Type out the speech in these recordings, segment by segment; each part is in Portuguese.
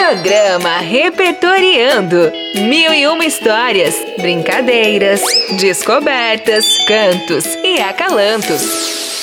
Programa Repertoriando. Mil e uma histórias, brincadeiras, descobertas, cantos e acalantos.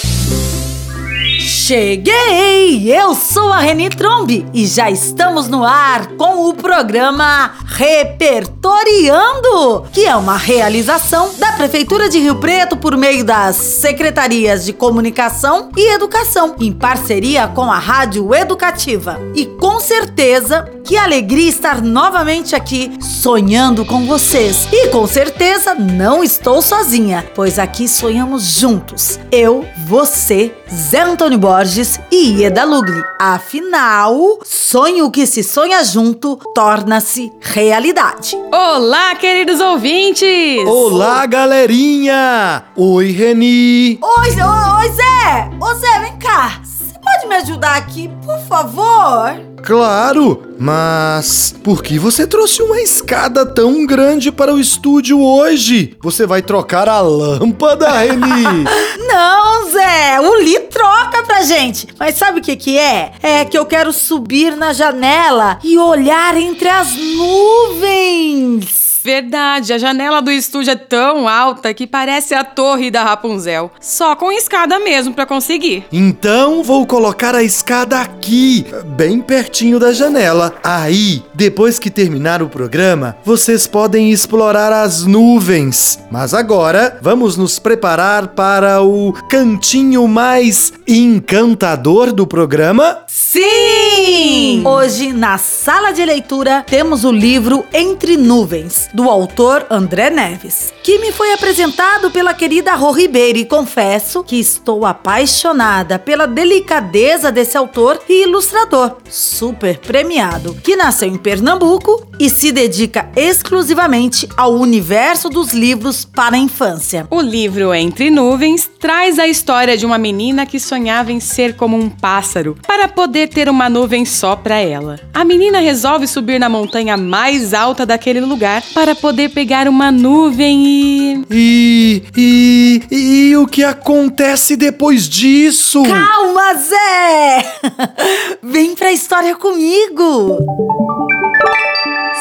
Cheguei! Eu sou a Reni Trombi e já estamos no ar com o programa Repertoriando, que é uma realização da Prefeitura de Rio Preto por meio das Secretarias de Comunicação e Educação, em parceria com a Rádio Educativa. E com certeza, que alegria estar novamente aqui sonhando com vocês. E com certeza não estou sozinha, pois aqui sonhamos juntos. Eu, você, Zé Antônio Borges e Ieda Lugli. Afinal, sonho que se sonha junto torna-se realidade. Olá, queridos ouvintes! Olá, galerinha! Oi, Reni! Oi, oi, oi Zé! Ô Zé, vem cá! Pode me ajudar aqui, por favor? Claro, mas por que você trouxe uma escada tão grande para o estúdio hoje? Você vai trocar a lâmpada, Reni? Não, Zé, o Li troca pra gente. Mas sabe o que que é? É que eu quero subir na janela e olhar entre as nuvens. Verdade, a janela do estúdio é tão alta que parece a torre da Rapunzel. Só com escada mesmo para conseguir. Então vou colocar a escada aqui, bem pertinho da janela. Aí, depois que terminar o programa, vocês podem explorar as nuvens. Mas agora, vamos nos preparar para o cantinho mais encantador do programa? Sim! Hoje, na sala de leitura, temos o livro Entre Nuvens do autor André Neves, que me foi apresentado pela querida Rô Ribeiro e confesso que estou apaixonada pela delicadeza desse autor e ilustrador, super premiado, que nasceu em Pernambuco e se dedica exclusivamente ao universo dos livros para a infância. O livro Entre Nuvens traz a história de uma menina que sonhava em ser como um pássaro para poder ter uma nuvem só para ela. A menina resolve subir na montanha mais alta daquele lugar para para poder pegar uma nuvem e. E. E. E o que acontece depois disso? Calma, Zé! Vem pra história comigo!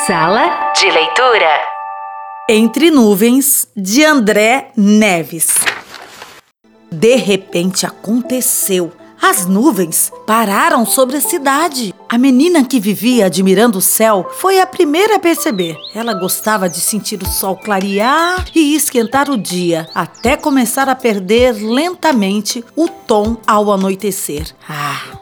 Sala de leitura. Entre Nuvens, de André Neves. De repente aconteceu as nuvens pararam sobre a cidade. A menina que vivia admirando o céu foi a primeira a perceber. Ela gostava de sentir o sol clarear e esquentar o dia, até começar a perder lentamente o tom ao anoitecer. Ah!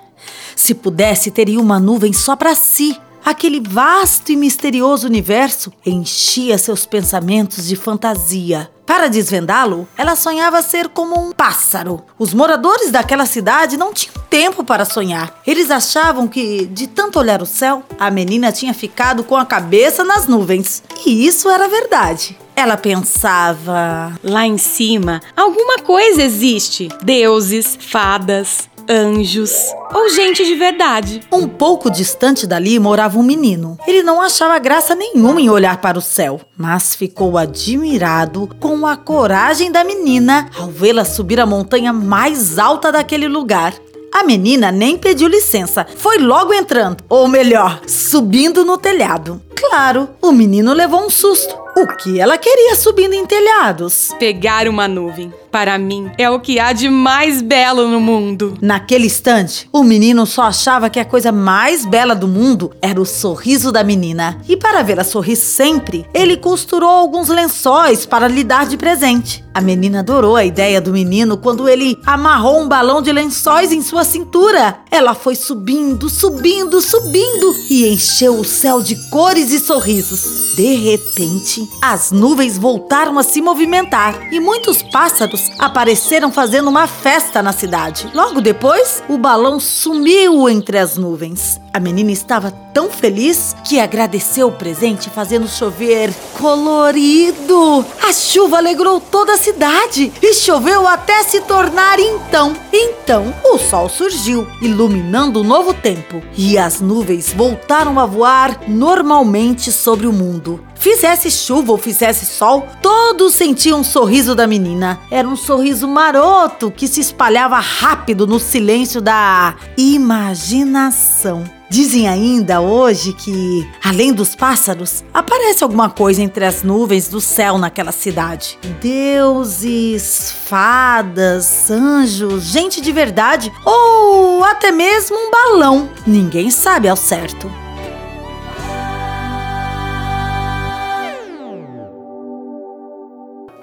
Se pudesse, teria uma nuvem só para si. Aquele vasto e misterioso universo enchia seus pensamentos de fantasia. Para desvendá-lo, ela sonhava ser como um pássaro. Os moradores daquela cidade não tinham tempo para sonhar. Eles achavam que, de tanto olhar o céu, a menina tinha ficado com a cabeça nas nuvens. E isso era verdade. Ela pensava: lá em cima, alguma coisa existe. Deuses, fadas, anjos ou gente de verdade. Um pouco distante dali morava um menino. Ele não achava graça nenhuma em olhar para o céu, mas ficou admirado com a coragem da menina ao vê-la subir a montanha mais alta daquele lugar. A menina nem pediu licença, foi logo entrando, ou melhor, subindo no telhado. Claro, o menino levou um susto. O que ela queria subindo em telhados? Pegar uma nuvem para mim, é o que há de mais belo no mundo. Naquele instante, o menino só achava que a coisa mais bela do mundo era o sorriso da menina. E para vê-la sorrir sempre, ele costurou alguns lençóis para lhe dar de presente. A menina adorou a ideia do menino quando ele amarrou um balão de lençóis em sua cintura. Ela foi subindo, subindo, subindo e encheu o céu de cores e sorrisos. De repente, as nuvens voltaram a se movimentar e muitos pássaros apareceram fazendo uma festa na cidade. Logo depois, o balão sumiu entre as nuvens. A menina estava tão feliz que agradeceu o presente fazendo chover colorido. A chuva alegrou toda a cidade e choveu até se tornar então. Então, o sol surgiu, iluminando um novo tempo, e as nuvens voltaram a voar normalmente sobre o mundo. Fizesse chuva ou fizesse sol, todos sentiam um sorriso da menina. Era um sorriso maroto que se espalhava rápido no silêncio da imaginação. Dizem ainda hoje que, além dos pássaros, aparece alguma coisa entre as nuvens do céu naquela cidade. Deuses, fadas, anjos, gente de verdade ou até mesmo um balão. Ninguém sabe ao certo.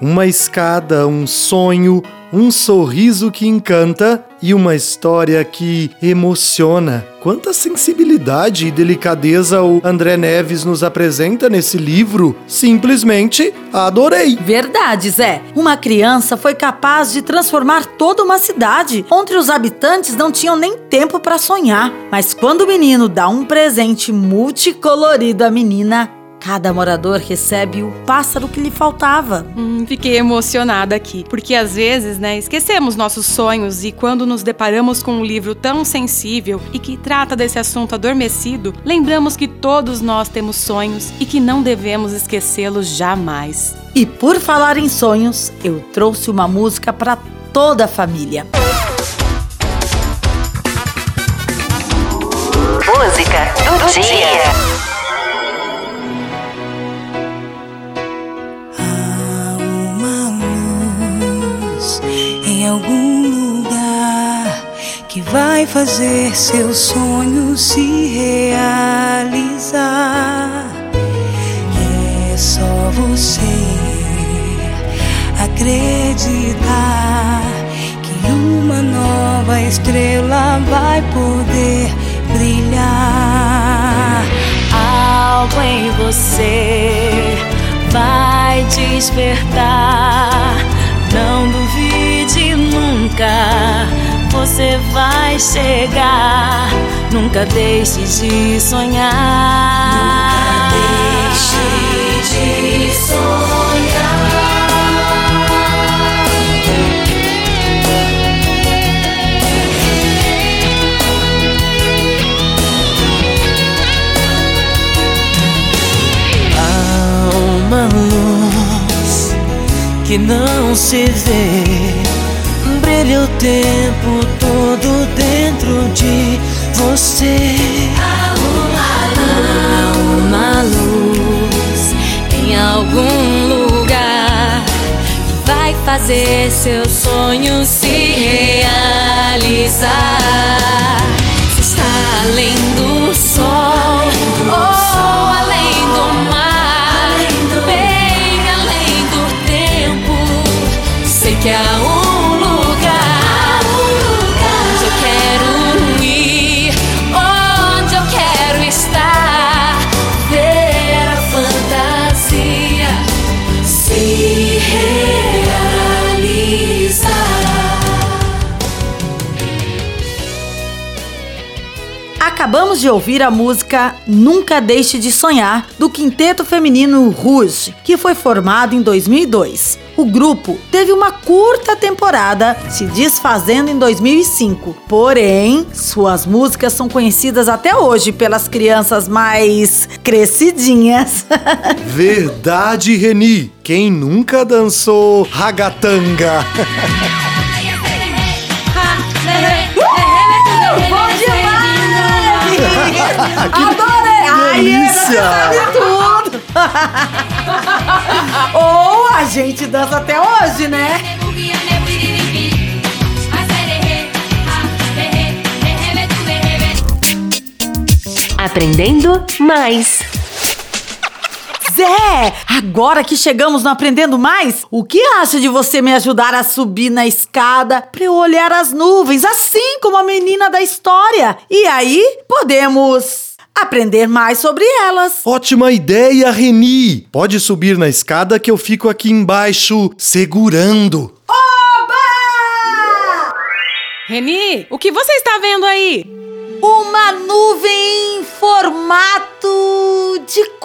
Uma escada, um sonho, um sorriso que encanta e uma história que emociona. Quanta sensibilidade e delicadeza o André Neves nos apresenta nesse livro. Simplesmente adorei. Verdade, Zé. Uma criança foi capaz de transformar toda uma cidade, onde os habitantes não tinham nem tempo para sonhar. Mas quando o menino dá um presente multicolorido à menina, Cada morador recebe o pássaro que lhe faltava. Hum, fiquei emocionada aqui, porque às vezes, né, esquecemos nossos sonhos e quando nos deparamos com um livro tão sensível e que trata desse assunto adormecido, lembramos que todos nós temos sonhos e que não devemos esquecê-los jamais. E por falar em sonhos, eu trouxe uma música para toda a família. Música do dia. Que vai fazer seu sonho se realizar. É só você acreditar que uma nova estrela vai poder brilhar. Algo em você vai despertar. Não duvide nunca você vai chegar. Nunca deixe de sonhar. Nunca deixe de sonhar. Há uma luz que não se vê brilha o tempo todo dentro de você. Há uma, uma luz em algum lugar que vai fazer seu sonho se realizar. Acabamos de ouvir a música Nunca Deixe de Sonhar, do quinteto feminino Rouge, que foi formado em 2002. O grupo teve uma curta temporada, se desfazendo em 2005. Porém, suas músicas são conhecidas até hoje pelas crianças mais crescidinhas. Verdade, Reni. Quem nunca dançou ragatanga? sabe tudo! Ou a gente dança até hoje, né? Aprendendo mais. Zé, agora que chegamos no Aprendendo Mais, o que acha de você me ajudar a subir na escada para eu olhar as nuvens, assim como a menina da história? E aí podemos aprender mais sobre elas. Ótima ideia, Reni! Pode subir na escada que eu fico aqui embaixo segurando. Oba! Reni, o que você está vendo aí? Uma nuvem em formato de!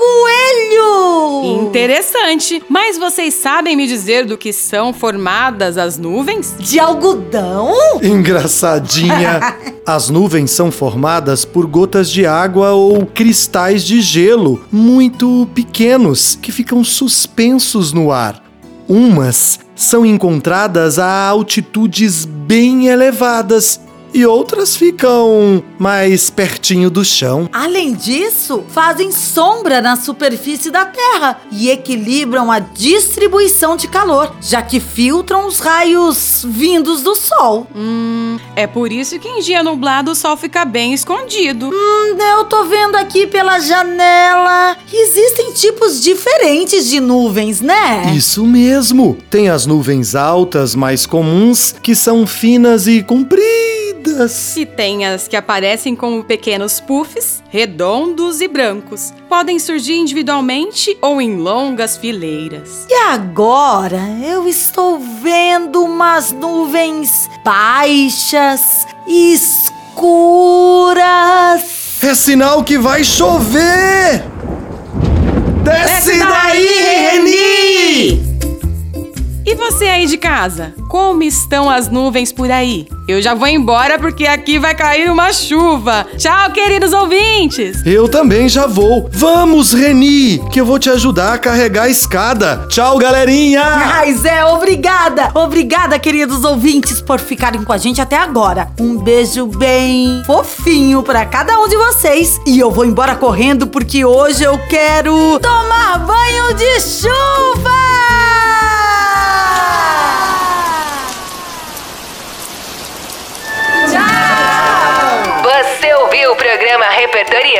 Interessante. Mas vocês sabem me dizer do que são formadas as nuvens? De algodão? Engraçadinha! As nuvens são formadas por gotas de água ou cristais de gelo muito pequenos que ficam suspensos no ar. Umas são encontradas a altitudes bem elevadas e outras ficam mais pertinho do chão. Além disso, fazem sombra na superfície da Terra e equilibram a distribuição de calor, já que filtram os raios vindos do Sol. Hum, é por isso que em dia nublado o sol fica bem escondido. Hum, eu tô vendo aqui pela janela. Existem tipos diferentes de nuvens, né? Isso mesmo! Tem as nuvens altas mais comuns, que são finas e compridas. E tem as que aparecem como pequenos puffs, redondos e brancos. Podem surgir individualmente ou em longas fileiras. E agora eu estou vendo umas nuvens baixas e escuras. É sinal que vai chover! Desce daí, Reni! E você aí de casa? Como estão as nuvens por aí? Eu já vou embora porque aqui vai cair uma chuva. Tchau, queridos ouvintes! Eu também já vou. Vamos, Reni, que eu vou te ajudar a carregar a escada. Tchau, galerinha! Ai, Zé, obrigada! Obrigada, queridos ouvintes, por ficarem com a gente até agora. Um beijo bem fofinho pra cada um de vocês. E eu vou embora correndo porque hoje eu quero tomar banho de chuva!